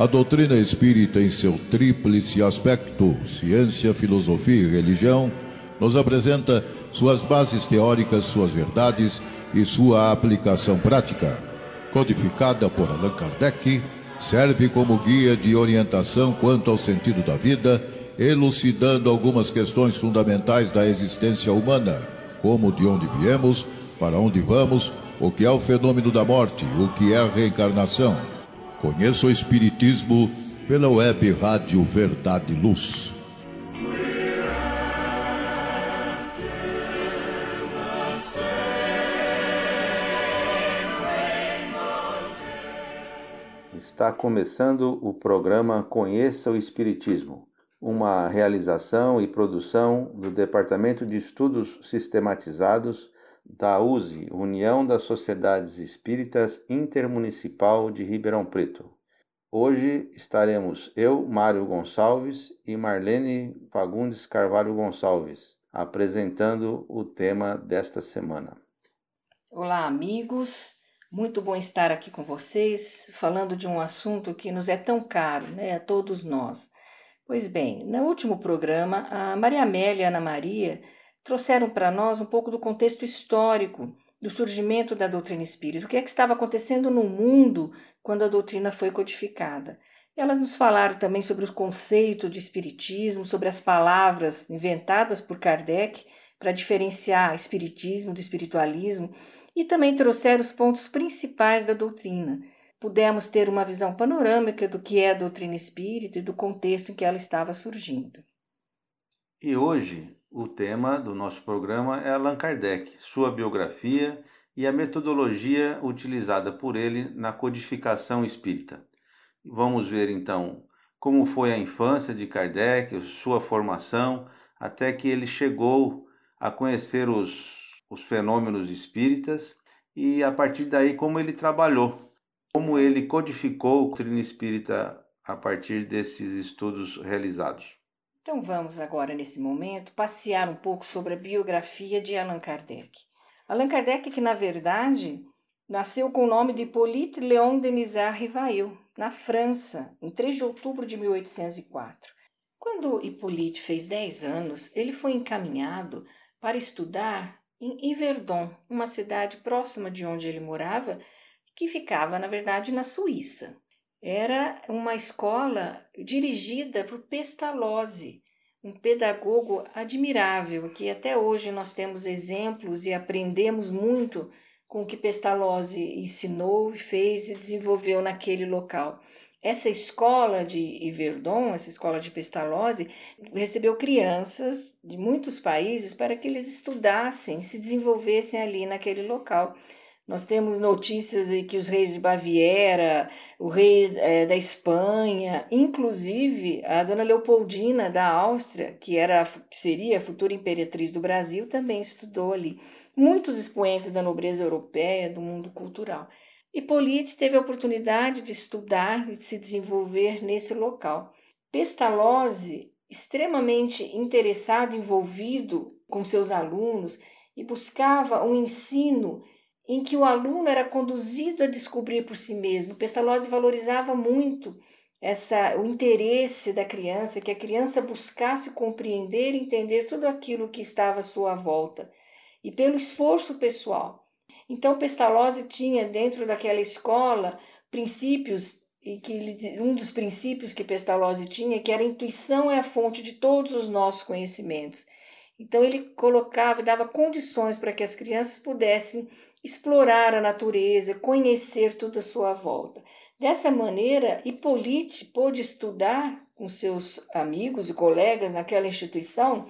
A doutrina espírita, em seu tríplice aspecto, ciência, filosofia e religião, nos apresenta suas bases teóricas, suas verdades e sua aplicação prática. Codificada por Allan Kardec, serve como guia de orientação quanto ao sentido da vida, elucidando algumas questões fundamentais da existência humana, como de onde viemos, para onde vamos, o que é o fenômeno da morte, o que é a reencarnação Conheça o Espiritismo pela web Rádio Verdade Luz. Está começando o programa Conheça o Espiritismo, uma realização e produção do Departamento de Estudos Sistematizados da USE, União das Sociedades Espíritas Intermunicipal de Ribeirão Preto. Hoje estaremos eu, Mário Gonçalves e Marlene Fagundes Carvalho Gonçalves apresentando o tema desta semana. Olá, amigos. Muito bom estar aqui com vocês, falando de um assunto que nos é tão caro, né, a todos nós. Pois bem, no último programa, a Maria Amélia Ana Maria trouxeram para nós um pouco do contexto histórico do surgimento da doutrina espírita, o que é que estava acontecendo no mundo quando a doutrina foi codificada. Elas nos falaram também sobre o conceito de espiritismo, sobre as palavras inventadas por Kardec para diferenciar espiritismo do espiritualismo e também trouxeram os pontos principais da doutrina. Pudemos ter uma visão panorâmica do que é a doutrina espírita e do contexto em que ela estava surgindo. E hoje o tema do nosso programa é Allan Kardec, sua biografia e a metodologia utilizada por ele na codificação espírita. Vamos ver então como foi a infância de Kardec, sua formação, até que ele chegou a conhecer os, os fenômenos espíritas e a partir daí como ele trabalhou, como ele codificou a doutrina espírita a partir desses estudos realizados. Então vamos agora, nesse momento, passear um pouco sobre a biografia de Allan Kardec. Allan Kardec, que na verdade nasceu com o nome de Hippolyte Léon Denisard Rivail, na França, em 3 de outubro de 1804. Quando Hippolyte fez 10 anos, ele foi encaminhado para estudar em Yverdon, uma cidade próxima de onde ele morava, que ficava, na verdade, na Suíça era uma escola dirigida por Pestalozzi, um pedagogo admirável, que até hoje nós temos exemplos e aprendemos muito com o que Pestalozzi ensinou, fez e desenvolveu naquele local. Essa escola de Iverdon, essa escola de Pestalozzi, recebeu crianças de muitos países para que eles estudassem, se desenvolvessem ali naquele local. Nós temos notícias de que os reis de Baviera, o rei é, da Espanha, inclusive a dona Leopoldina da Áustria, que era que seria a futura imperatriz do Brasil, também estudou ali. Muitos expoentes da nobreza europeia, do mundo cultural. Hippolyte teve a oportunidade de estudar e de se desenvolver nesse local. Pestalozzi, extremamente interessado, envolvido com seus alunos e buscava um ensino em que o aluno era conduzido a descobrir por si mesmo. Pestalozzi valorizava muito essa o interesse da criança, que a criança buscasse compreender e entender tudo aquilo que estava à sua volta, e pelo esforço pessoal. Então Pestalozzi tinha dentro daquela escola princípios e que um dos princípios que Pestalozzi tinha que era a intuição é a fonte de todos os nossos conhecimentos. Então ele colocava dava condições para que as crianças pudessem explorar a natureza, conhecer tudo à sua volta. Dessa maneira, Hippolyte pôde estudar com seus amigos e colegas naquela instituição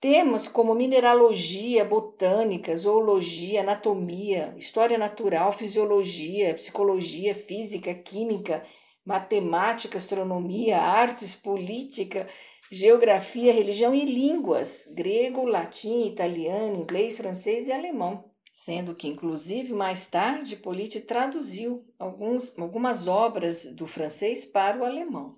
temas como mineralogia, botânica, zoologia, anatomia, história natural, fisiologia, psicologia, física, química, matemática, astronomia, artes, política, geografia, religião e línguas: grego, latim, italiano, inglês, francês e alemão sendo que, inclusive, mais tarde, Polite traduziu alguns, algumas obras do francês para o alemão.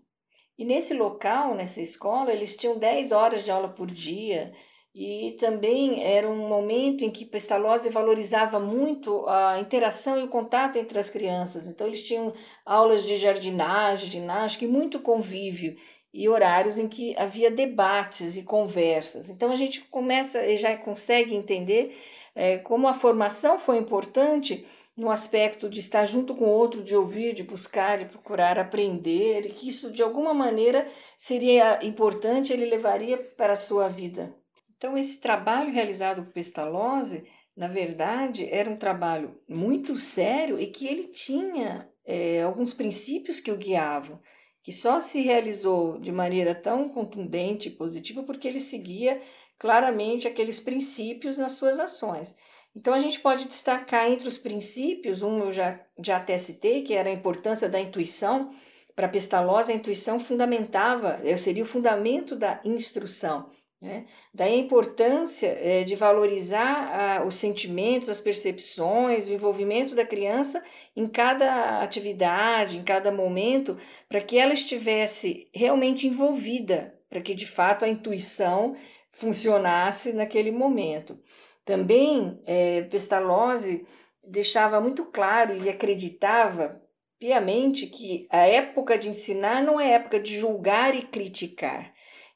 E nesse local, nessa escola, eles tinham 10 horas de aula por dia, e também era um momento em que Pestalozzi valorizava muito a interação e o contato entre as crianças. Então eles tinham aulas de jardinagem, ginástica e muito convívio e horários em que havia debates e conversas. Então a gente começa e já consegue entender é, como a formação foi importante no aspecto de estar junto com o outro, de ouvir, de buscar, de procurar aprender, e que isso de alguma maneira seria importante, ele levaria para a sua vida. Então, esse trabalho realizado por Pestalozzi, na verdade, era um trabalho muito sério e que ele tinha é, alguns princípios que o guiavam, que só se realizou de maneira tão contundente e positiva porque ele seguia claramente aqueles princípios nas suas ações. Então, a gente pode destacar entre os princípios, um eu já, já até citei, que era a importância da intuição. Para Pestalozzi, a intuição fundamentava, eh, seria o fundamento da instrução. Né? Daí a importância é, de valorizar os sentimentos, as percepções, o envolvimento da criança em cada atividade, em cada momento, para que ela estivesse realmente envolvida, para que de fato a intuição funcionasse naquele momento. Também é, Pestalozzi deixava muito claro e acreditava piamente que a época de ensinar não é época de julgar e criticar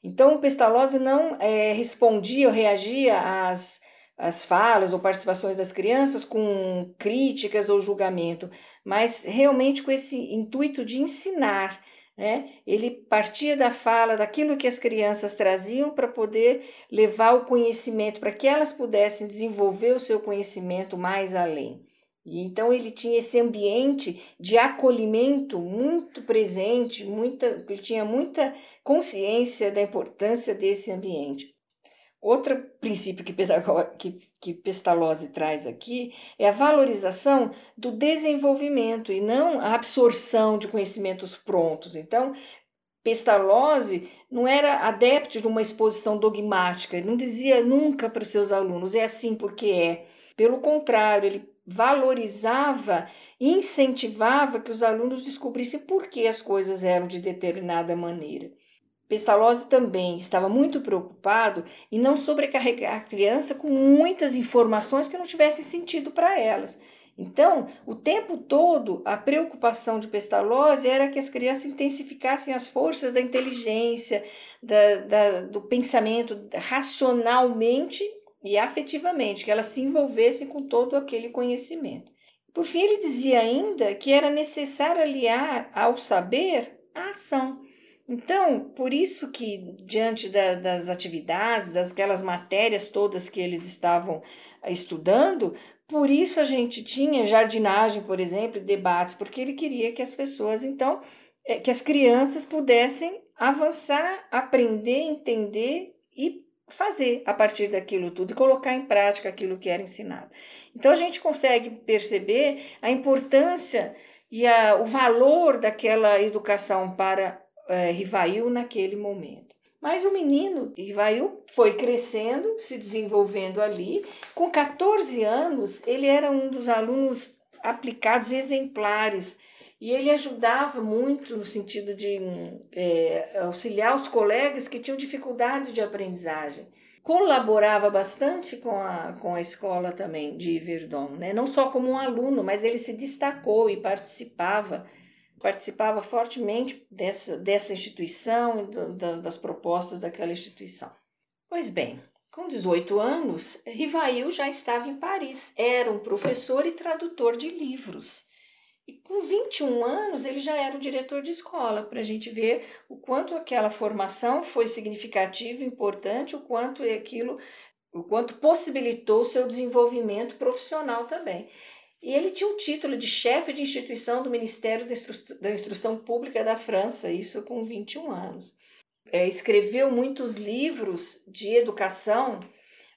então, Pestalozzi não é, respondia ou reagia às, às falas ou participações das crianças com críticas ou julgamento, mas realmente com esse intuito de ensinar. Né? Ele partia da fala, daquilo que as crianças traziam para poder levar o conhecimento, para que elas pudessem desenvolver o seu conhecimento mais além. E então ele tinha esse ambiente de acolhimento muito presente, muita, ele tinha muita consciência da importância desse ambiente. Outro princípio que, que, que Pestalozzi traz aqui é a valorização do desenvolvimento e não a absorção de conhecimentos prontos. Então, Pestalozzi não era adepto de uma exposição dogmática, ele não dizia nunca para os seus alunos, é assim porque é. Pelo contrário, ele valorizava incentivava que os alunos descobrissem por que as coisas eram de determinada maneira. Pestalozzi também estava muito preocupado em não sobrecarregar a criança com muitas informações que não tivessem sentido para elas. Então, o tempo todo, a preocupação de Pestalozzi era que as crianças intensificassem as forças da inteligência, da, da, do pensamento racionalmente e afetivamente, que elas se envolvessem com todo aquele conhecimento. Por fim, ele dizia ainda que era necessário aliar ao saber a ação. Então, por isso que, diante da, das atividades, das aquelas matérias todas que eles estavam estudando, por isso a gente tinha jardinagem, por exemplo, debates, porque ele queria que as pessoas, então, é, que as crianças pudessem avançar, aprender, entender e fazer a partir daquilo tudo e colocar em prática aquilo que era ensinado. Então a gente consegue perceber a importância e a, o valor daquela educação para é, Rivail naquele momento. Mas o menino Rivail foi crescendo, se desenvolvendo ali. Com 14 anos, ele era um dos alunos aplicados exemplares e ele ajudava muito no sentido de é, auxiliar os colegas que tinham dificuldades de aprendizagem. Colaborava bastante com a, com a escola também de Verdon, né? não só como um aluno, mas ele se destacou e participava participava fortemente dessa, dessa instituição e do, das, das propostas daquela instituição. Pois bem, com 18 anos, Rivail já estava em Paris, era um professor e tradutor de livros. E com 21 anos ele já era o diretor de escola, para a gente ver o quanto aquela formação foi significativa, importante, o quanto aquilo, o quanto possibilitou o seu desenvolvimento profissional também. E ele tinha o título de chefe de instituição do Ministério da, Instru da Instrução Pública da França, isso com 21 anos. É, escreveu muitos livros de educação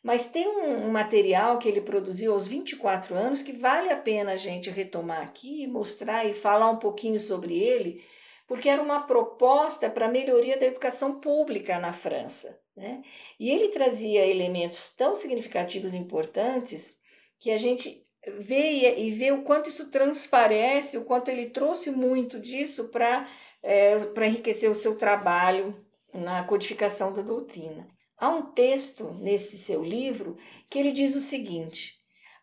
mas tem um, material que ele produziu aos 24 anos que vale a pena a gente retomar aqui, mostrar e falar um pouquinho sobre ele, porque era uma proposta para a melhoria da educação pública na França. Né? E ele trazia elementos tão significativos e importantes que a gente vê e vê o quanto isso transparece, o quanto ele trouxe muito disso para é, enriquecer o seu trabalho na codificação da doutrina. Há um texto nesse seu livro que ele diz o seguinte: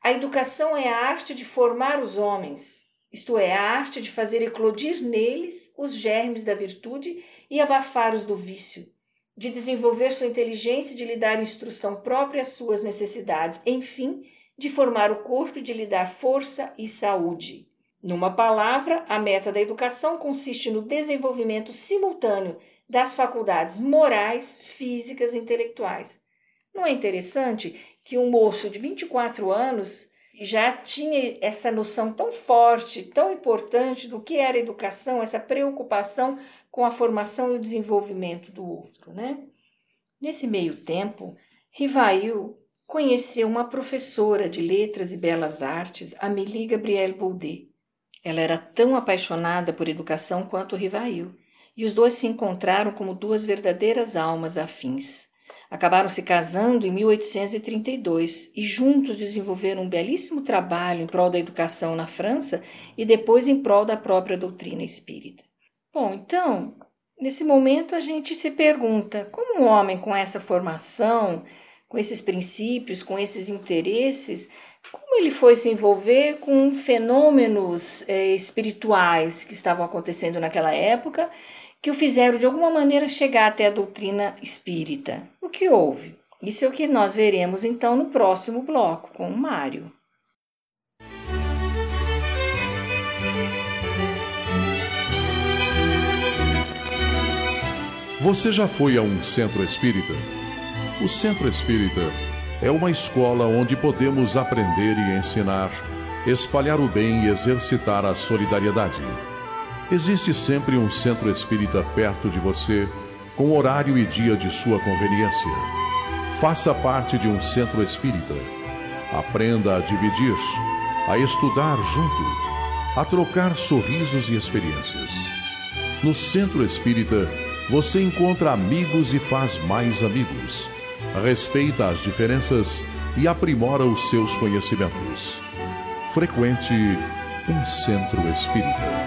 a educação é a arte de formar os homens, isto é, a arte de fazer eclodir neles os germes da virtude e abafar os do vício, de desenvolver sua inteligência e de lhe dar instrução própria às suas necessidades, enfim, de formar o corpo e de lhe dar força e saúde. Numa palavra, a meta da educação consiste no desenvolvimento simultâneo das faculdades morais, físicas e intelectuais. Não é interessante que um moço de 24 anos já tinha essa noção tão forte, tão importante do que era educação, essa preocupação com a formação e o desenvolvimento do outro, né? Nesse meio tempo, Rivail conheceu uma professora de letras e belas artes, Amélie Gabrielle Baudet. Ela era tão apaixonada por educação quanto Rivail, e os dois se encontraram como duas verdadeiras almas afins. Acabaram se casando em 1832 e juntos desenvolveram um belíssimo trabalho em prol da educação na França e depois em prol da própria doutrina espírita. Bom, então, nesse momento a gente se pergunta como um homem com essa formação, com esses princípios, com esses interesses, como ele foi se envolver com fenômenos é, espirituais que estavam acontecendo naquela época que o fizeram de alguma maneira chegar até a doutrina espírita. O que houve? Isso é o que nós veremos então no próximo bloco com o Mário. Você já foi a um centro espírita? O centro espírita é uma escola onde podemos aprender e ensinar, espalhar o bem e exercitar a solidariedade. Existe sempre um centro espírita perto de você, com horário e dia de sua conveniência. Faça parte de um centro espírita. Aprenda a dividir, a estudar junto, a trocar sorrisos e experiências. No centro espírita, você encontra amigos e faz mais amigos. Respeita as diferenças e aprimora os seus conhecimentos. Frequente um centro espírita.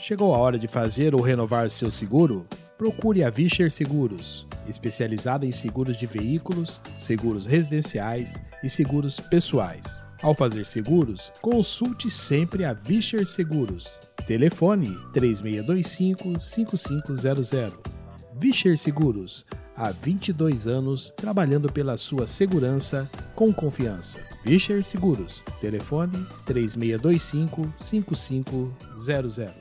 Chegou a hora de fazer ou renovar seu seguro? Procure a Vischer Seguros, especializada em seguros de veículos, seguros residenciais e seguros pessoais. Ao fazer seguros, consulte sempre a Vischer Seguros. Telefone 3625-5500. Vischer Seguros, há 22 anos trabalhando pela sua segurança com confiança. Vischer Seguros. Telefone 3625-5500.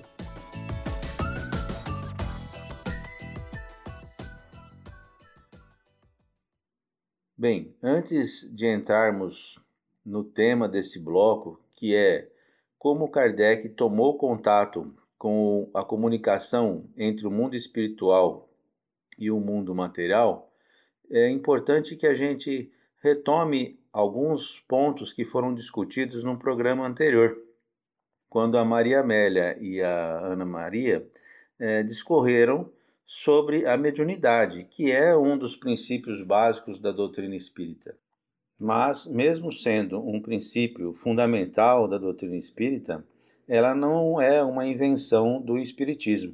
Bem, antes de entrarmos no tema desse bloco, que é como Kardec tomou contato com a comunicação entre o mundo espiritual e o mundo material, é importante que a gente retome alguns pontos que foram discutidos no programa anterior, quando a Maria Amélia e a Ana Maria é, discorreram sobre a mediunidade, que é um dos princípios básicos da doutrina espírita. Mas, mesmo sendo um princípio fundamental da doutrina espírita, ela não é uma invenção do espiritismo.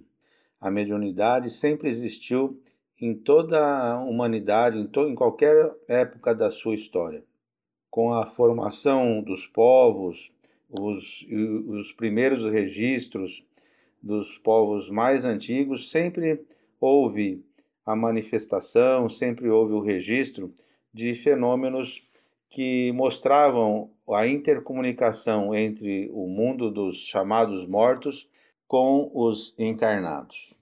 A mediunidade sempre existiu em toda a humanidade, em, em qualquer época da sua história. Com a formação dos povos, os, os primeiros registros dos povos mais antigos sempre houve a manifestação, sempre houve o registro de fenômenos que mostravam a intercomunicação entre o mundo dos chamados mortos com os encarnados.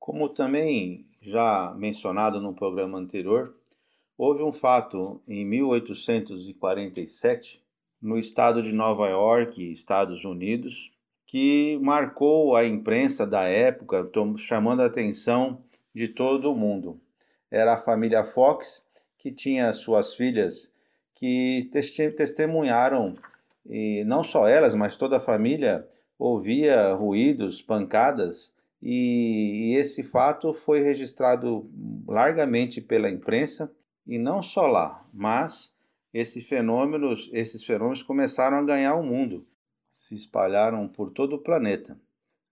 Como também já mencionado no programa anterior, houve um fato em 1847, no estado de Nova York, Estados Unidos, que marcou a imprensa da época, chamando a atenção de todo o mundo. Era a família Fox, que tinha suas filhas que testemunharam, e não só elas, mas toda a família ouvia ruídos, pancadas, e esse fato foi registrado largamente pela imprensa, e não só lá, mas esse fenômeno, esses fenômenos começaram a ganhar o mundo. se espalharam por todo o planeta.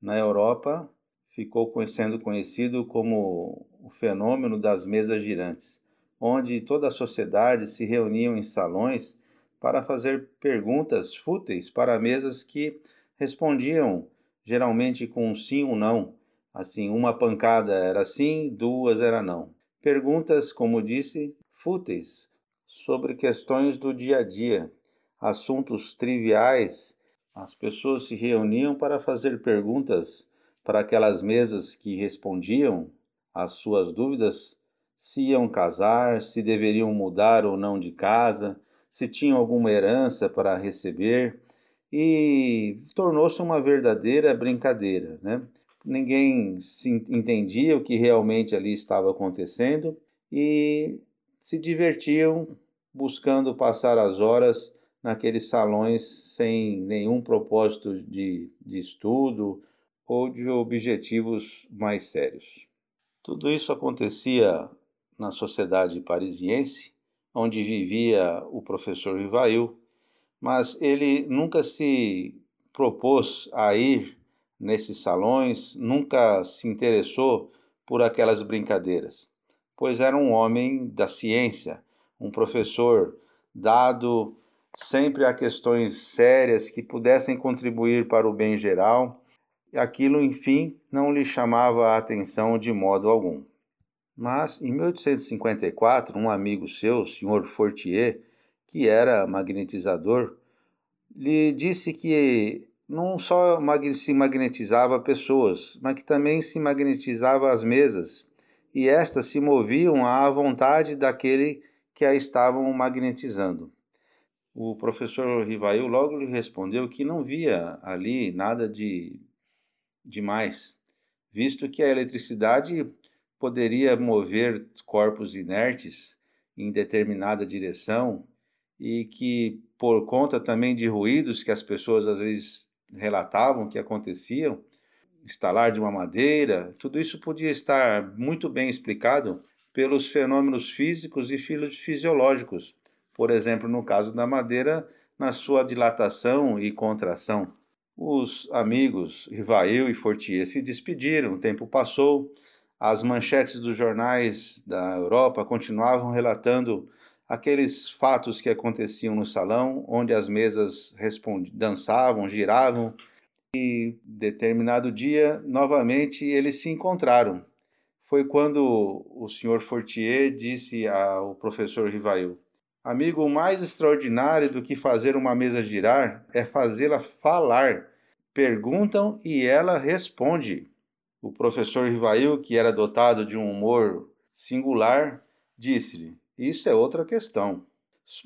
Na Europa, ficou sendo conhecido como o fenômeno das mesas girantes, onde toda a sociedade se reunia em salões para fazer perguntas fúteis para mesas que respondiam geralmente com um sim ou não. Assim, uma pancada era sim, duas era não. Perguntas, como disse, fúteis sobre questões do dia a dia, assuntos triviais. As pessoas se reuniam para fazer perguntas para aquelas mesas que respondiam às suas dúvidas se iam casar, se deveriam mudar ou não de casa, se tinham alguma herança para receber, e tornou-se uma verdadeira brincadeira. Né? Ninguém entendia o que realmente ali estava acontecendo e se divertiam buscando passar as horas naqueles salões sem nenhum propósito de, de estudo ou de objetivos mais sérios. Tudo isso acontecia na sociedade parisiense, onde vivia o professor Rivail, mas ele nunca se propôs a ir nesses salões, nunca se interessou por aquelas brincadeiras, pois era um homem da ciência, um professor dado sempre a questões sérias que pudessem contribuir para o bem geral aquilo, enfim, não lhe chamava a atenção de modo algum. Mas, em 1854, um amigo seu, o Sr. Fortier, que era magnetizador, lhe disse que não só se magnetizava pessoas, mas que também se magnetizava as mesas, e estas se moviam à vontade daquele que a estavam magnetizando. O professor Rivail logo lhe respondeu que não via ali nada de demais, visto que a eletricidade poderia mover corpos inertes em determinada direção e que, por conta também de ruídos que as pessoas às vezes relatavam que aconteciam, instalar de uma madeira, tudo isso podia estar muito bem explicado pelos fenômenos físicos e fisiológicos, por exemplo, no caso da madeira, na sua dilatação e contração. Os amigos Rivail e Fortier se despediram, o tempo passou, as manchetes dos jornais da Europa continuavam relatando aqueles fatos que aconteciam no salão, onde as mesas dançavam, giravam, e determinado dia, novamente, eles se encontraram. Foi quando o senhor Fortier disse ao professor Rivail: Amigo, o mais extraordinário do que fazer uma mesa girar é fazê-la falar. Perguntam e ela responde. O professor Rivail, que era dotado de um humor singular, disse-lhe: Isso é outra questão.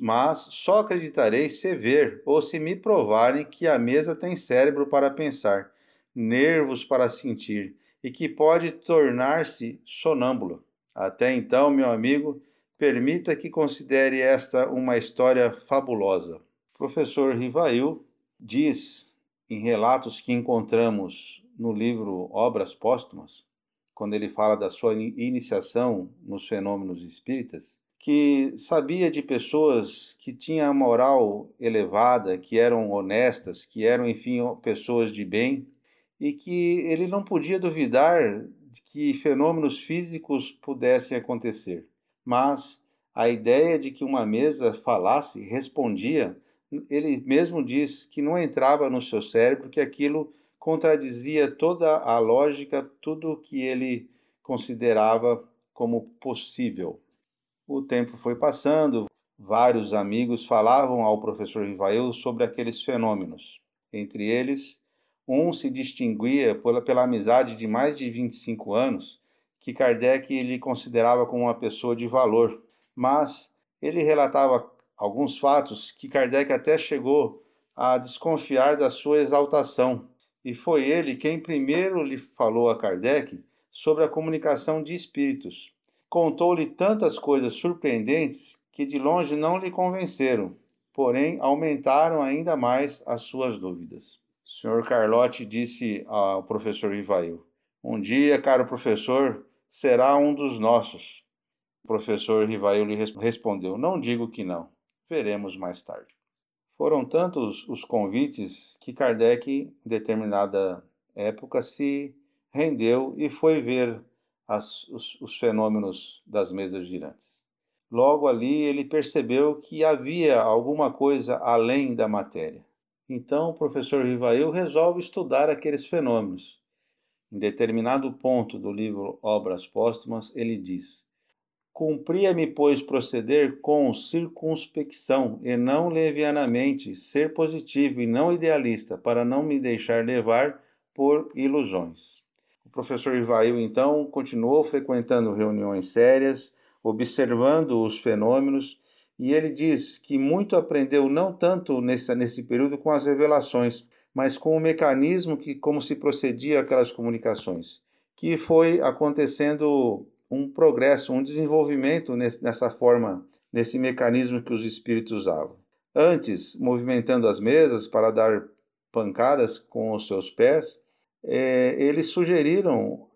Mas só acreditarei se ver ou se me provarem que a mesa tem cérebro para pensar, nervos para sentir e que pode tornar-se sonâmbula. Até então, meu amigo, Permita que considere esta uma história fabulosa. O professor Rivail diz, em relatos que encontramos no livro Obras Póstumas, quando ele fala da sua iniciação nos fenômenos espíritas, que sabia de pessoas que tinham a moral elevada, que eram honestas, que eram, enfim, pessoas de bem, e que ele não podia duvidar de que fenômenos físicos pudessem acontecer. Mas a ideia de que uma mesa falasse, respondia, ele mesmo diz que não entrava no seu cérebro, que aquilo contradizia toda a lógica, tudo o que ele considerava como possível. O tempo foi passando, vários amigos falavam ao professor Rivail sobre aqueles fenômenos. Entre eles, um se distinguia pela, pela amizade de mais de 25 anos que Kardec lhe considerava como uma pessoa de valor, mas ele relatava alguns fatos que Kardec até chegou a desconfiar da sua exaltação. E foi ele quem primeiro lhe falou a Kardec sobre a comunicação de espíritos. Contou-lhe tantas coisas surpreendentes que de longe não lhe convenceram, porém aumentaram ainda mais as suas dúvidas. O Sr. Carlotti disse ao professor Rivail: Um dia, caro professor, será um dos nossos. O professor Rivail lhe respondeu: Não digo que não. Veremos mais tarde. Foram tantos os convites que Kardec, em determinada época, se rendeu e foi ver as, os, os fenômenos das mesas girantes. Logo ali ele percebeu que havia alguma coisa além da matéria. Então o professor Rivail resolve estudar aqueles fenômenos. Em determinado ponto do livro Obras Póstumas, ele diz: Cumpria-me, pois, proceder com circunspecção e não levianamente, ser positivo e não idealista, para não me deixar levar por ilusões. O professor Ivail, então, continuou frequentando reuniões sérias, observando os fenômenos, e ele diz que muito aprendeu não tanto nesse, nesse período com as revelações, mas com o mecanismo que como se procedia aquelas comunicações, que foi acontecendo um progresso, um desenvolvimento nesse, nessa forma, nesse mecanismo que os espíritos usavam. Antes, movimentando as mesas para dar pancadas com os seus pés, é, eles sugeriram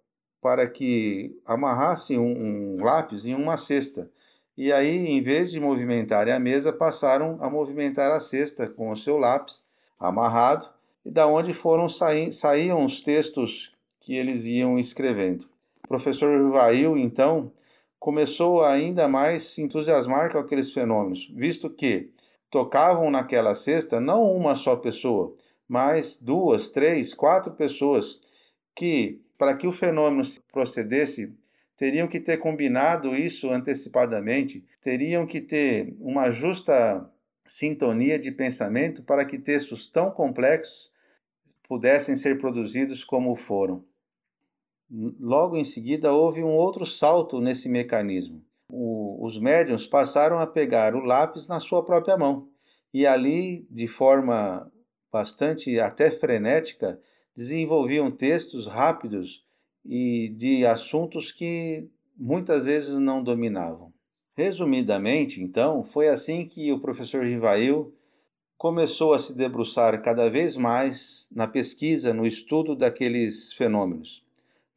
para que amarrassem um, um lápis em uma cesta. E aí, em vez de movimentarem a mesa, passaram a movimentar a cesta com o seu lápis amarrado, e da onde foram saí saíam os textos que eles iam escrevendo professor Rivail, então, começou ainda mais se entusiasmar com aqueles fenômenos, visto que tocavam naquela cesta não uma só pessoa, mas duas, três, quatro pessoas que, para que o fenômeno procedesse, teriam que ter combinado isso antecipadamente, teriam que ter uma justa sintonia de pensamento para que textos tão complexos pudessem ser produzidos como foram. Logo em seguida, houve um outro salto nesse mecanismo. O, os médiums passaram a pegar o lápis na sua própria mão e ali, de forma bastante até frenética, desenvolviam textos rápidos e de assuntos que muitas vezes não dominavam. Resumidamente, então, foi assim que o professor Rivail começou a se debruçar cada vez mais na pesquisa, no estudo daqueles fenômenos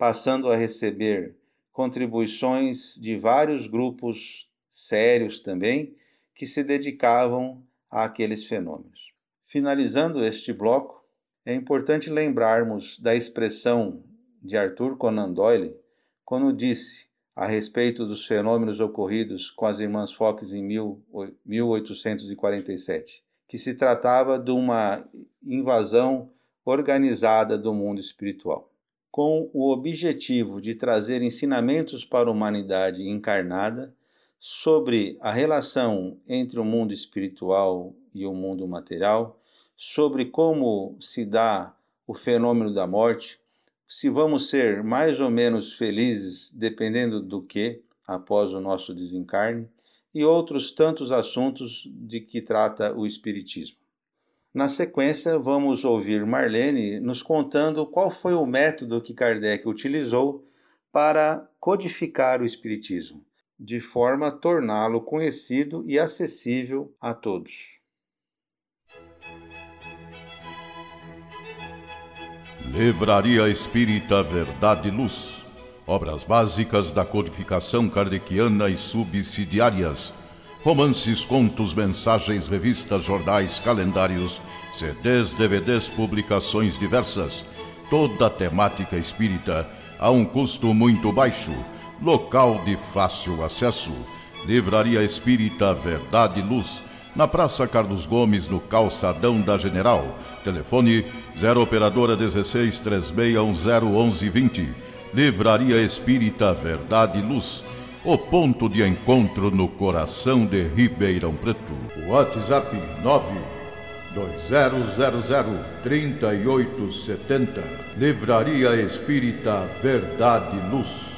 passando a receber contribuições de vários grupos sérios também que se dedicavam àqueles fenômenos. Finalizando este bloco, é importante lembrarmos da expressão de Arthur Conan Doyle quando disse a respeito dos fenômenos ocorridos com as irmãs Fox em 1847, que se tratava de uma invasão organizada do mundo espiritual com o objetivo de trazer ensinamentos para a humanidade encarnada sobre a relação entre o mundo espiritual e o mundo material, sobre como se dá o fenômeno da morte, se vamos ser mais ou menos felizes dependendo do que após o nosso desencarne, e outros tantos assuntos de que trata o Espiritismo. Na sequência, vamos ouvir Marlene nos contando qual foi o método que Kardec utilizou para codificar o Espiritismo, de forma a torná-lo conhecido e acessível a todos. Livraria Espírita Verdade e Luz. Obras básicas da codificação kardeciana e subsidiárias romances, contos, mensagens, revistas, jornais, calendários, CDs, DVDs, publicações diversas, toda a temática espírita a um custo muito baixo, local de fácil acesso. Livraria Espírita Verdade e Luz, na Praça Carlos Gomes, no Calçadão da General. Telefone 0 Operadora 16 3610 1120. Livraria Espírita Verdade e Luz o ponto de encontro no coração de Ribeirão Preto. WhatsApp 920003870. Livraria Espírita Verdade Luz.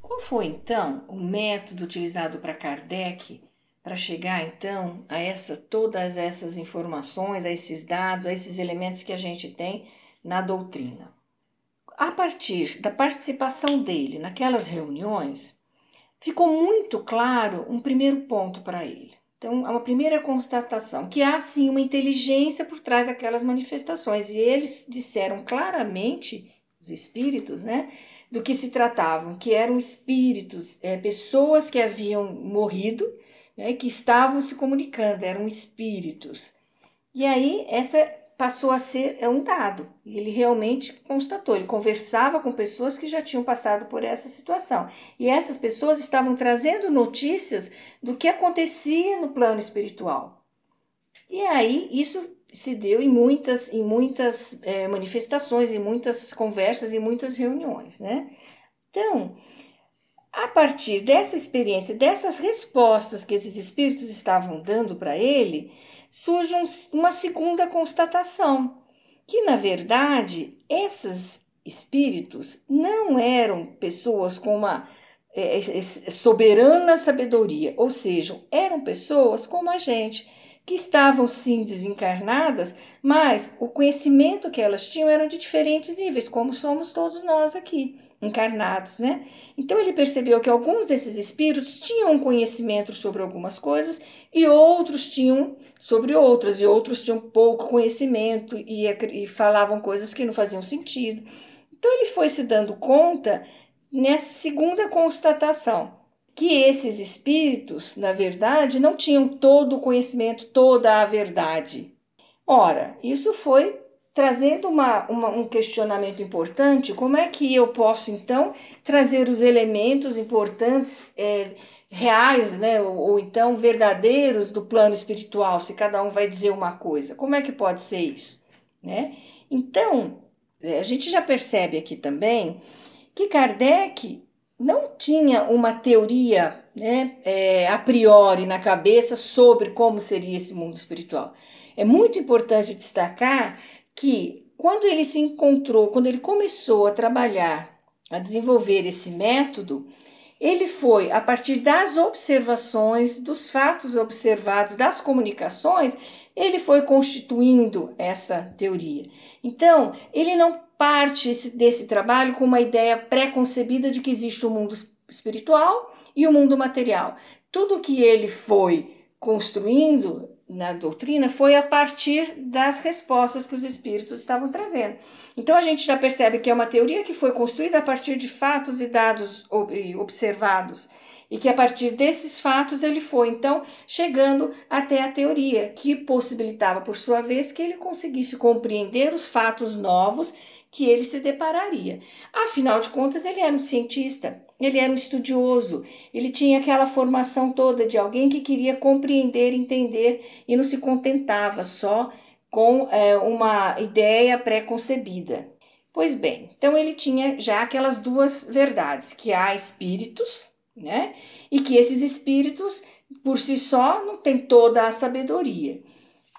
Qual foi então o método utilizado para Kardec para chegar então a essa, todas essas informações, a esses dados, a esses elementos que a gente tem na doutrina. A partir da participação dele naquelas reuniões, ficou muito claro um primeiro ponto para ele. Então, é uma primeira constatação que há sim uma inteligência por trás daquelas manifestações e eles disseram claramente os espíritos, né? Do que se tratavam, que eram espíritos, é, pessoas que haviam morrido, né, que estavam se comunicando, eram espíritos. E aí essa passou a ser é um dado. Ele realmente constatou. Ele conversava com pessoas que já tinham passado por essa situação. E essas pessoas estavam trazendo notícias do que acontecia no plano espiritual. E aí isso se deu em muitas, em muitas é, manifestações, em muitas conversas, em muitas reuniões, né? Então, a partir dessa experiência, dessas respostas que esses espíritos estavam dando para ele, surge um, uma segunda constatação, que na verdade esses espíritos não eram pessoas com uma é, soberana sabedoria, ou seja, eram pessoas como a gente que estavam sim desencarnadas, mas o conhecimento que elas tinham eram de diferentes níveis, como somos todos nós aqui, encarnados, né? Então ele percebeu que alguns desses espíritos tinham conhecimento sobre algumas coisas e outros tinham sobre outras, e outros tinham pouco conhecimento e, e falavam coisas que não faziam sentido. Então ele foi se dando conta nessa segunda constatação que esses espíritos, na verdade, não tinham todo o conhecimento, toda a verdade. Ora, isso foi trazendo uma, uma, um questionamento importante: como é que eu posso então trazer os elementos importantes, é, reais, né, ou, ou então verdadeiros do plano espiritual, se cada um vai dizer uma coisa? Como é que pode ser isso? Né? Então, é, a gente já percebe aqui também que Kardec não tinha uma teoria né, é, a priori na cabeça sobre como seria esse mundo espiritual. É muito importante destacar que quando ele se encontrou, quando ele começou a trabalhar, a desenvolver esse método, ele foi, a partir das observações, dos fatos observados, das comunicações, ele foi constituindo essa teoria. Então, ele não parte desse trabalho com uma ideia pré-concebida de que existe o um mundo espiritual e o um mundo material. Tudo que ele foi construindo na doutrina foi a partir das respostas que os espíritos estavam trazendo. Então a gente já percebe que é uma teoria que foi construída a partir de fatos e dados observados e que a partir desses fatos ele foi então chegando até a teoria que possibilitava por sua vez que ele conseguisse compreender os fatos novos que ele se depararia. Afinal de contas, ele era um cientista, ele era um estudioso, ele tinha aquela formação toda de alguém que queria compreender, entender e não se contentava só com é, uma ideia pré-concebida. Pois bem, então ele tinha já aquelas duas verdades, que há espíritos, né? E que esses espíritos, por si só, não têm toda a sabedoria.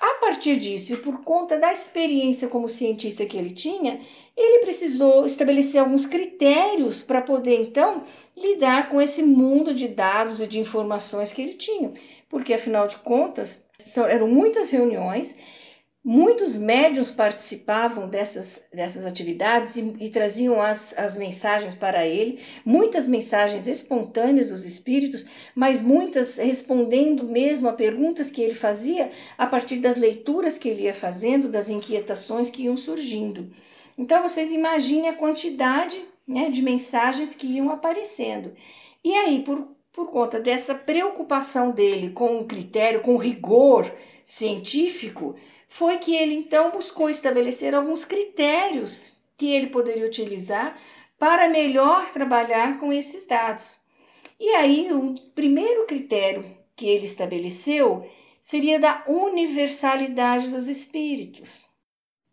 A partir disso, e por conta da experiência como cientista que ele tinha, ele precisou estabelecer alguns critérios para poder então lidar com esse mundo de dados e de informações que ele tinha, porque afinal de contas eram muitas reuniões, muitos médios participavam dessas, dessas atividades e, e traziam as, as mensagens para ele, muitas mensagens espontâneas dos espíritos, mas muitas respondendo mesmo a perguntas que ele fazia a partir das leituras que ele ia fazendo, das inquietações que iam surgindo. Então vocês imaginem a quantidade né, de mensagens que iam aparecendo. E aí, por, por conta dessa preocupação dele com o critério, com o rigor científico, foi que ele então buscou estabelecer alguns critérios que ele poderia utilizar para melhor trabalhar com esses dados. E aí, o primeiro critério que ele estabeleceu seria da universalidade dos espíritos.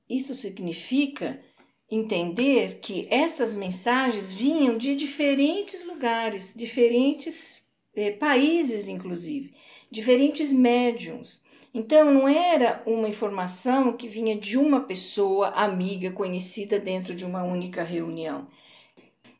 Isso significa entender que essas mensagens vinham de diferentes lugares, diferentes eh, países, inclusive, diferentes médiums. Então, não era uma informação que vinha de uma pessoa amiga, conhecida dentro de uma única reunião.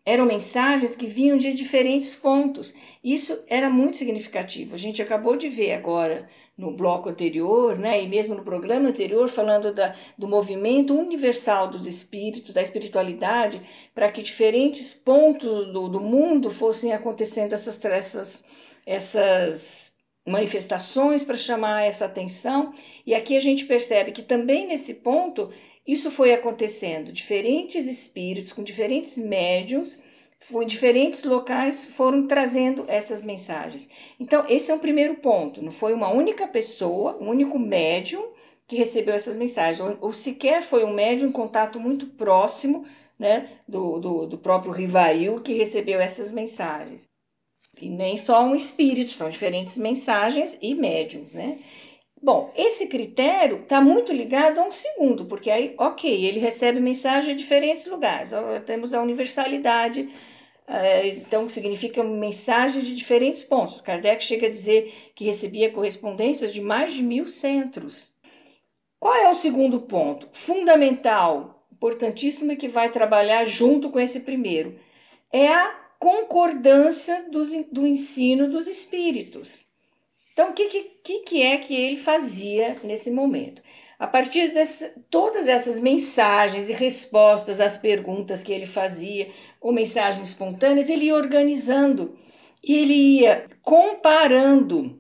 Eram mensagens que vinham de diferentes pontos. Isso era muito significativo. A gente acabou de ver agora no bloco anterior, né, e mesmo no programa anterior, falando da, do movimento universal dos espíritos, da espiritualidade, para que diferentes pontos do, do mundo fossem acontecendo essas, essas, essas manifestações para chamar essa atenção, e aqui a gente percebe que também nesse ponto isso foi acontecendo. Diferentes espíritos com diferentes médiums, em diferentes locais foram trazendo essas mensagens. Então, esse é o primeiro ponto. Não foi uma única pessoa, um único médium que recebeu essas mensagens, ou, ou sequer foi um médium em contato muito próximo né, do, do, do próprio Rivail que recebeu essas mensagens. E nem só um espírito, são diferentes mensagens e médiums, né? Bom, esse critério está muito ligado a um segundo, porque aí, ok, ele recebe mensagem de diferentes lugares, temos a universalidade, eh, então significa mensagem de diferentes pontos. Kardec chega a dizer que recebia correspondências de mais de mil centros. Qual é o segundo ponto? Fundamental, importantíssimo e que vai trabalhar junto com esse primeiro. É a concordância dos, do ensino dos espíritos. Então, o que, que, que é que ele fazia nesse momento? A partir de todas essas mensagens e respostas às perguntas que ele fazia, ou mensagens espontâneas, ele ia organizando ele ia comparando.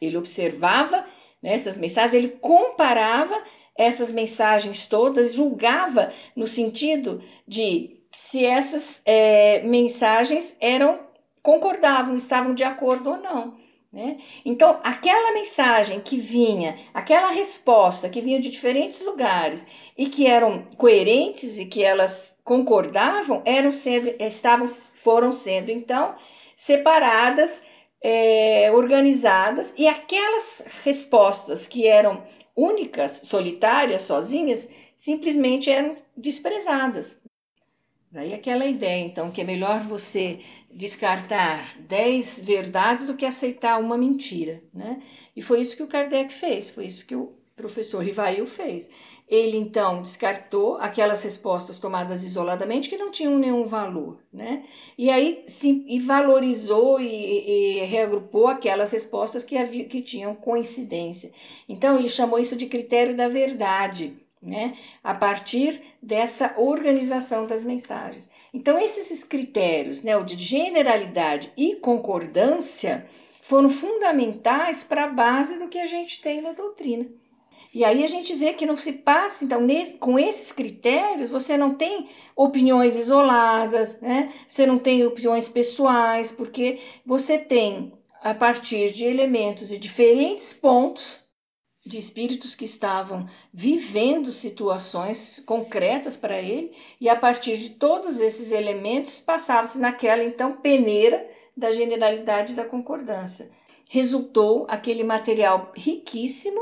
Ele observava né, essas mensagens, ele comparava essas mensagens todas, julgava no sentido de se essas é, mensagens eram concordavam, estavam de acordo ou não. Né? Então, aquela mensagem que vinha, aquela resposta que vinha de diferentes lugares e que eram coerentes e que elas concordavam, eram sendo, estavam, foram sendo então separadas, é, organizadas, e aquelas respostas que eram únicas, solitárias, sozinhas, simplesmente eram desprezadas. Daí aquela ideia, então, que é melhor você descartar dez verdades do que aceitar uma mentira, né? E foi isso que o Kardec fez, foi isso que o professor Rivail fez. Ele então descartou aquelas respostas tomadas isoladamente que não tinham nenhum valor, né? E aí sim, e valorizou e, e reagrupou aquelas respostas que, havia, que tinham coincidência. Então ele chamou isso de critério da verdade, né? A partir dessa organização das mensagens. Então, esses critérios, né, o de generalidade e concordância, foram fundamentais para a base do que a gente tem na doutrina. E aí a gente vê que não se passa, então, com esses critérios, você não tem opiniões isoladas, né? você não tem opiniões pessoais, porque você tem, a partir de elementos de diferentes pontos, de espíritos que estavam vivendo situações concretas para ele, e a partir de todos esses elementos passava-se naquela então peneira da generalidade da concordância. Resultou aquele material riquíssimo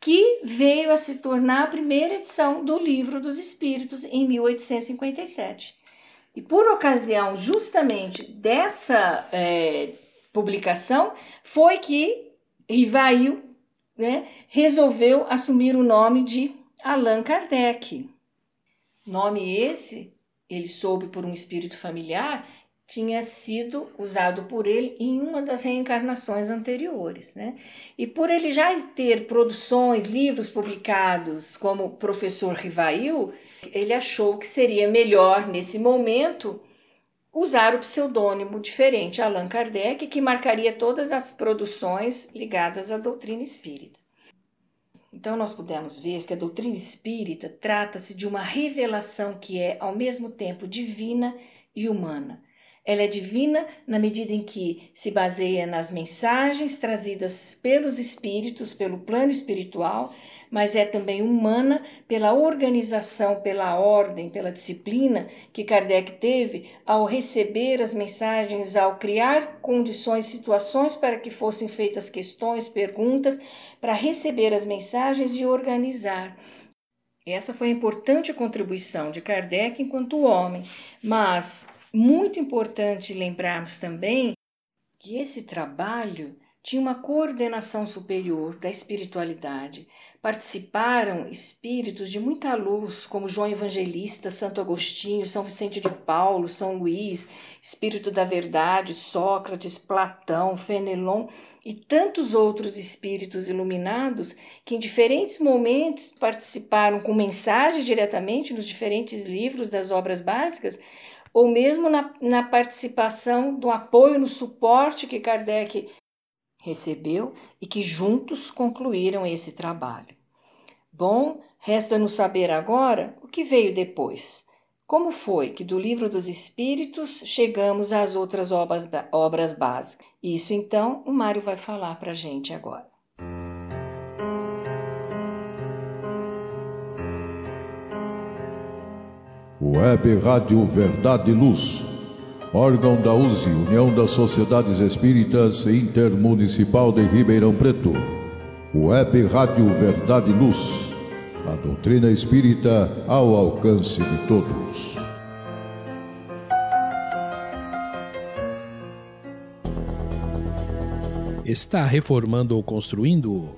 que veio a se tornar a primeira edição do Livro dos Espíritos em 1857. E por ocasião justamente dessa é, publicação foi que Rivail né, resolveu assumir o nome de Allan Kardec. Nome esse, ele soube por um espírito familiar, tinha sido usado por ele em uma das reencarnações anteriores. Né? E por ele já ter produções, livros publicados como professor Rivail, ele achou que seria melhor, nesse momento, usar o pseudônimo diferente Allan Kardec, que marcaria todas as produções ligadas à doutrina espírita. Então, nós pudemos ver que a doutrina espírita trata-se de uma revelação que é, ao mesmo tempo, divina e humana. Ela é divina na medida em que se baseia nas mensagens trazidas pelos espíritos, pelo plano espiritual, mas é também humana pela organização, pela ordem, pela disciplina que Kardec teve ao receber as mensagens, ao criar condições, situações para que fossem feitas questões, perguntas, para receber as mensagens e organizar. Essa foi a importante contribuição de Kardec enquanto homem, mas muito importante lembrarmos também que esse trabalho tinha uma coordenação superior da espiritualidade. Participaram espíritos de muita luz, como João Evangelista, Santo Agostinho, São Vicente de Paulo, São Luís, Espírito da Verdade, Sócrates, Platão, Fenelon e tantos outros espíritos iluminados que em diferentes momentos participaram com mensagens diretamente nos diferentes livros das obras básicas, ou mesmo na, na participação do apoio, no suporte que Kardec recebeu e que juntos concluíram esse trabalho. Bom, resta-nos saber agora o que veio depois. Como foi que do livro dos Espíritos chegamos às outras obras, obras básicas? Isso então o Mário vai falar para a gente agora. Web Rádio Verdade e Luz, órgão da USE, União das Sociedades Espíritas Intermunicipal de Ribeirão Preto. Web Rádio Verdade e Luz a doutrina espírita ao alcance de todos. Está reformando ou construindo?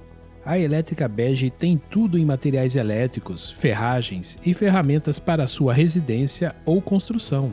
A Elétrica Bege tem tudo em materiais elétricos, ferragens e ferramentas para sua residência ou construção.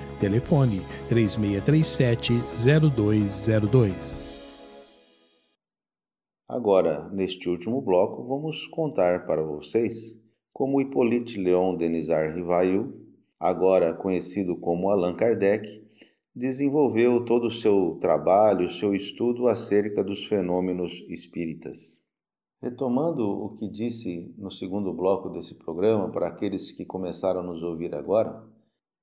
Telefone 3637-0202. Agora, neste último bloco, vamos contar para vocês como Hippolyte Léon Denisard Rivail, agora conhecido como Allan Kardec, desenvolveu todo o seu trabalho, seu estudo acerca dos fenômenos espíritas. Retomando o que disse no segundo bloco desse programa, para aqueles que começaram a nos ouvir agora,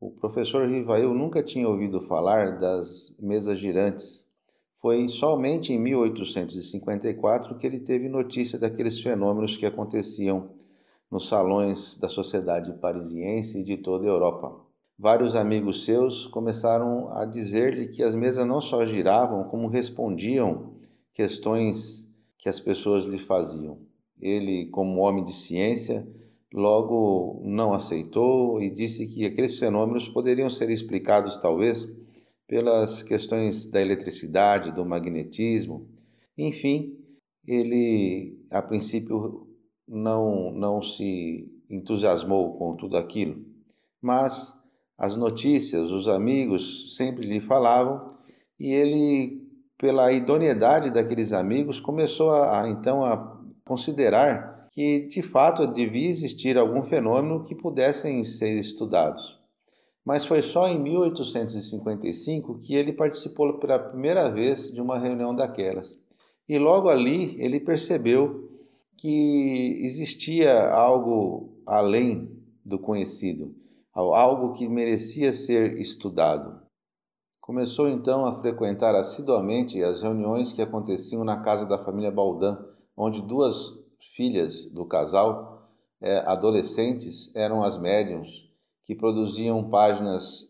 o professor Rivail nunca tinha ouvido falar das mesas girantes. Foi somente em 1854 que ele teve notícia daqueles fenômenos que aconteciam nos salões da sociedade parisiense e de toda a Europa. Vários amigos seus começaram a dizer-lhe que as mesas não só giravam, como respondiam questões que as pessoas lhe faziam. Ele, como homem de ciência, logo não aceitou e disse que aqueles fenômenos poderiam ser explicados, talvez, pelas questões da eletricidade, do magnetismo. Enfim, ele, a princípio, não, não se entusiasmou com tudo aquilo, mas as notícias, os amigos sempre lhe falavam e ele, pela idoneidade daqueles amigos, começou a, a então a considerar que de fato devia existir algum fenômeno que pudessem ser estudados. Mas foi só em 1855 que ele participou pela primeira vez de uma reunião daquelas. E logo ali ele percebeu que existia algo além do conhecido, algo que merecia ser estudado. Começou então a frequentar assiduamente as reuniões que aconteciam na casa da família Baldan, onde duas filhas do casal, é, adolescentes, eram as médiums, que produziam páginas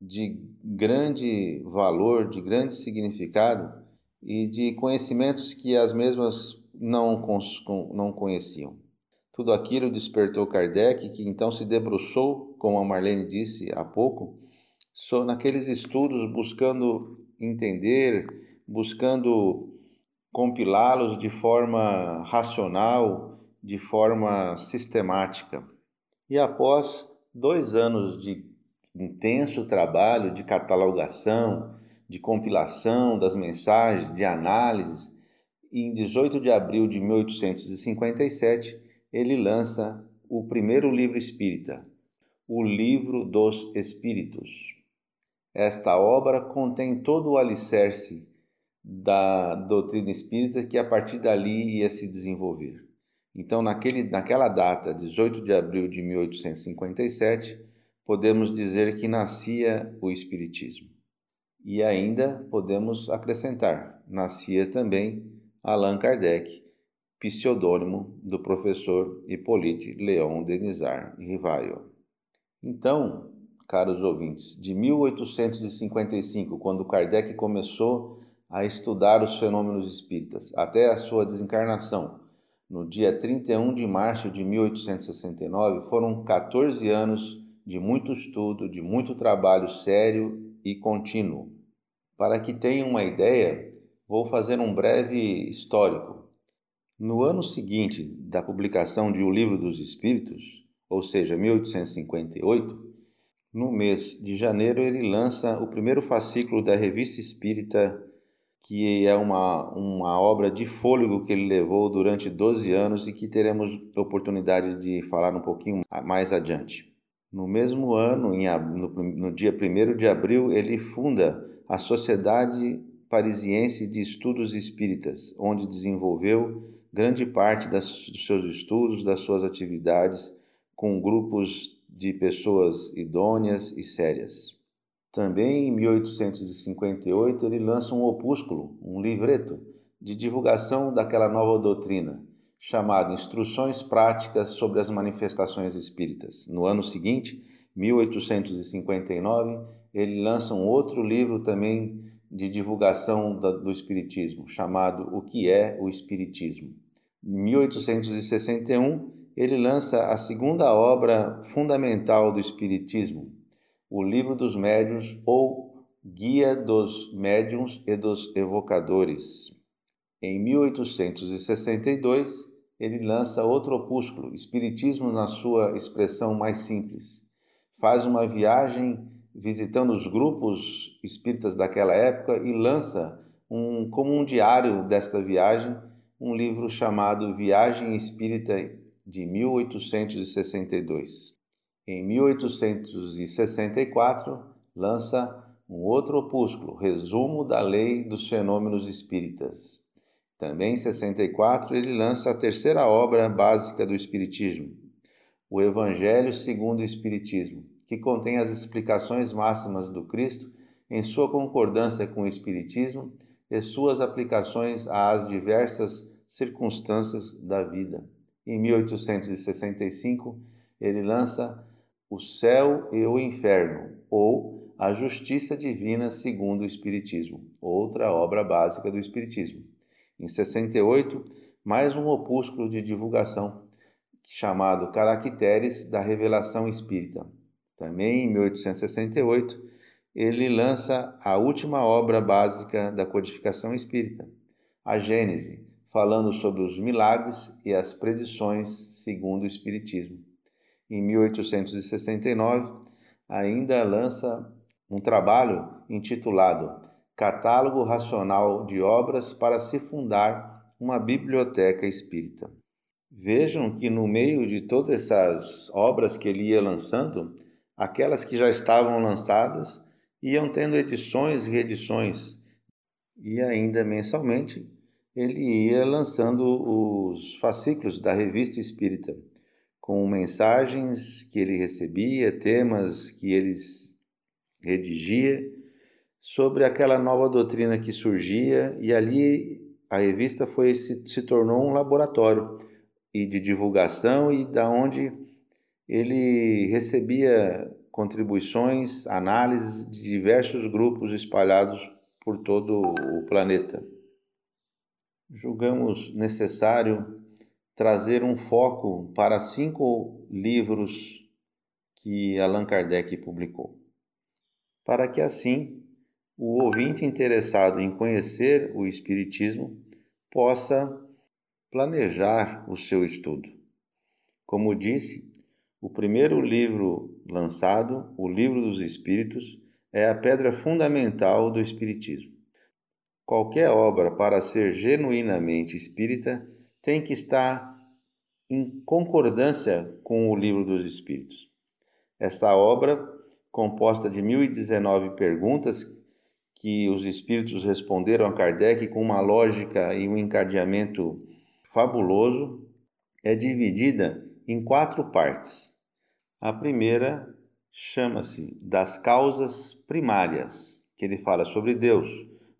de grande valor, de grande significado e de conhecimentos que as mesmas não, não conheciam. Tudo aquilo despertou Kardec, que então se debruçou, como a Marlene disse há pouco, naqueles estudos buscando entender, buscando compilá-los de forma racional, de forma sistemática. E após dois anos de intenso trabalho de catalogação, de compilação das mensagens, de análises, em 18 de abril de 1857, ele lança o primeiro livro espírita, O Livro dos Espíritos. Esta obra contém todo o alicerce da doutrina espírita que a partir dali ia se desenvolver. Então, naquele, naquela data, 18 de abril de 1857, podemos dizer que nascia o Espiritismo. E ainda podemos acrescentar, nascia também Allan Kardec, pseudônimo do professor Hippolyte Léon Denisard Rivail. Então, caros ouvintes, de 1855, quando Kardec começou a estudar os fenômenos espíritas, até a sua desencarnação, no dia 31 de março de 1869, foram 14 anos de muito estudo, de muito trabalho sério e contínuo. Para que tenham uma ideia, vou fazer um breve histórico. No ano seguinte da publicação de O Livro dos Espíritos, ou seja, 1858, no mês de janeiro ele lança o primeiro fascículo da Revista Espírita, que é uma, uma obra de fôlego que ele levou durante 12 anos e que teremos oportunidade de falar um pouquinho mais adiante. No mesmo ano, em, no, no dia 1 de abril, ele funda a Sociedade Parisiense de Estudos Espíritas, onde desenvolveu grande parte das, dos seus estudos, das suas atividades, com grupos de pessoas idôneas e sérias. Também em 1858 ele lança um opúsculo, um livreto, de divulgação daquela nova doutrina, chamado Instruções Práticas sobre as Manifestações Espíritas. No ano seguinte, 1859, ele lança um outro livro também de divulgação do Espiritismo, chamado O que é o Espiritismo. Em 1861, ele lança a segunda obra fundamental do Espiritismo, o Livro dos Médiuns ou Guia dos Médiuns e dos Evocadores. Em 1862, ele lança outro opúsculo, Espiritismo na sua expressão mais simples. Faz uma viagem visitando os grupos espíritas daquela época e lança um, como um diário desta viagem um livro chamado Viagem Espírita de 1862. Em 1864, lança um outro opúsculo, Resumo da Lei dos Fenômenos Espíritas. Também em 64, ele lança a terceira obra básica do Espiritismo, o Evangelho segundo o Espiritismo, que contém as explicações máximas do Cristo em sua concordância com o Espiritismo e suas aplicações às diversas circunstâncias da vida. Em 1865, ele lança O Céu e o Inferno, ou A Justiça Divina segundo o Espiritismo, outra obra básica do Espiritismo. Em 68, mais um opúsculo de divulgação chamado Caracteres da Revelação Espírita, também em 1868, ele lança a última obra básica da codificação espírita, a Gênese, falando sobre os milagres e as predições segundo o Espiritismo. Em 1869, ainda lança um trabalho intitulado Catálogo Racional de Obras para se fundar uma biblioteca espírita. Vejam que no meio de todas essas obras que ele ia lançando, aquelas que já estavam lançadas iam tendo edições e reedições, e ainda mensalmente ele ia lançando os fascículos da Revista Espírita, com mensagens que ele recebia, temas que ele redigia sobre aquela nova doutrina que surgia, e ali a revista foi se, se tornou um laboratório e de divulgação e da onde ele recebia contribuições, análises de diversos grupos espalhados por todo o planeta. Julgamos necessário trazer um foco para cinco livros que Allan Kardec publicou, para que assim o ouvinte interessado em conhecer o Espiritismo possa planejar o seu estudo. Como disse, o primeiro livro lançado, O Livro dos Espíritos, é a pedra fundamental do Espiritismo. Qualquer obra, para ser genuinamente espírita, tem que estar em concordância com o Livro dos Espíritos. Essa obra, composta de 1019 perguntas que os espíritos responderam a Kardec com uma lógica e um encadeamento fabuloso, é dividida em quatro partes. A primeira chama-se das causas primárias, que ele fala sobre Deus,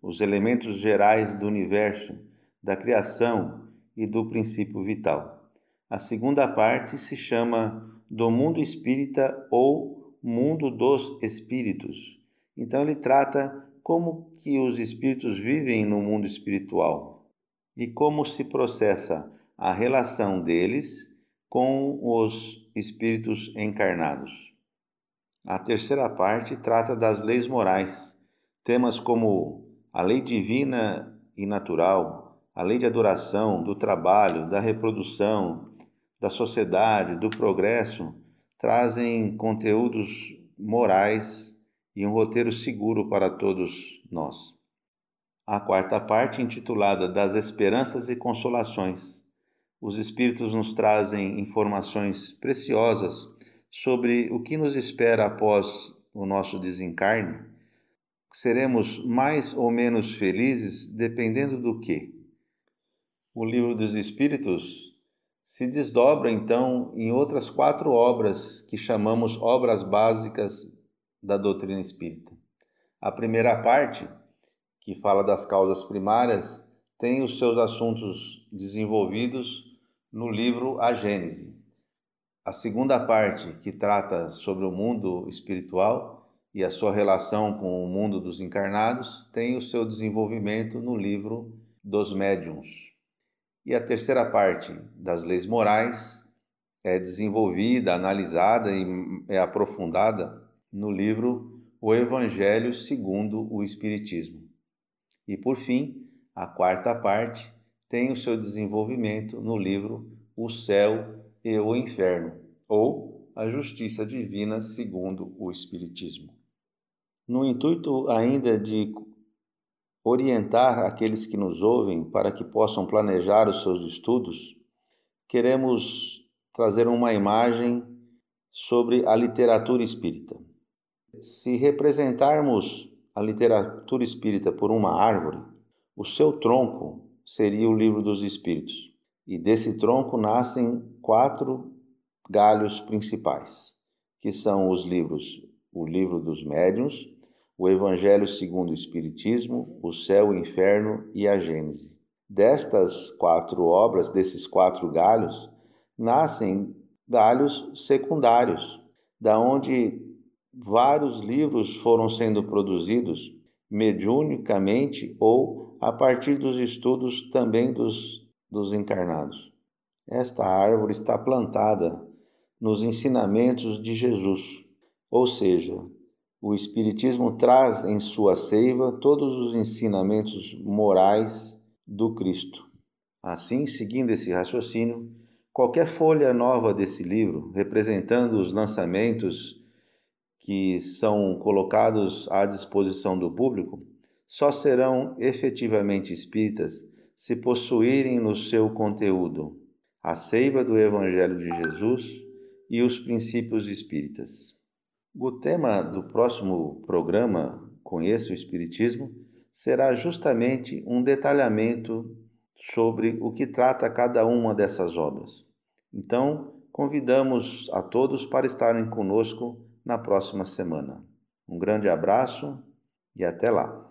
os elementos gerais do universo, da criação e do princípio vital. A segunda parte se chama do mundo espírita ou mundo dos espíritos. Então ele trata como que os espíritos vivem no mundo espiritual e como se processa a relação deles com os espíritos encarnados. A terceira parte trata das leis morais, temas como a lei divina e natural, a lei de adoração, do trabalho, da reprodução, da sociedade, do progresso, trazem conteúdos morais e um roteiro seguro para todos nós. A quarta parte, intitulada Das Esperanças e Consolações. Os Espíritos nos trazem informações preciosas sobre o que nos espera após o nosso desencarne. Seremos mais ou menos felizes dependendo do que? O Livro dos Espíritos se desdobra então em outras quatro obras que chamamos obras básicas da doutrina espírita. A primeira parte, que fala das causas primárias, tem os seus assuntos desenvolvidos no livro A Gênese. A segunda parte, que trata sobre o mundo espiritual e a sua relação com o mundo dos encarnados, tem o seu desenvolvimento no livro dos Médiuns. E a terceira parte das leis morais é desenvolvida, analisada e é aprofundada no livro O Evangelho segundo o Espiritismo. E por fim, a quarta parte tem o seu desenvolvimento no livro O Céu e o Inferno, ou A Justiça Divina segundo o Espiritismo. No intuito ainda de orientar aqueles que nos ouvem para que possam planejar os seus estudos, queremos trazer uma imagem sobre a literatura espírita. Se representarmos a literatura espírita por uma árvore, o seu tronco seria o livro dos espíritos. E desse tronco nascem quatro galhos principais, que são os livros: o livro dos médiuns, o Evangelho segundo o Espiritismo, o Céu, o Inferno e a Gênese. Destas quatro obras, desses quatro galhos, nascem galhos secundários, da onde vários livros foram sendo produzidos mediunicamente ou a partir dos estudos também dos, dos encarnados. Esta árvore está plantada nos ensinamentos de Jesus, ou seja, o Espiritismo traz em sua seiva todos os ensinamentos morais do Cristo. Assim, seguindo esse raciocínio, qualquer folha nova desse livro, representando os lançamentos que são colocados à disposição do público, só serão efetivamente espíritas se possuírem no seu conteúdo a seiva do Evangelho de Jesus e os princípios espíritas. O tema do próximo programa Conheça o Espiritismo será justamente um detalhamento sobre o que trata cada uma dessas obras. Então, convidamos a todos para estarem conosco na próxima semana. Um grande abraço e até lá!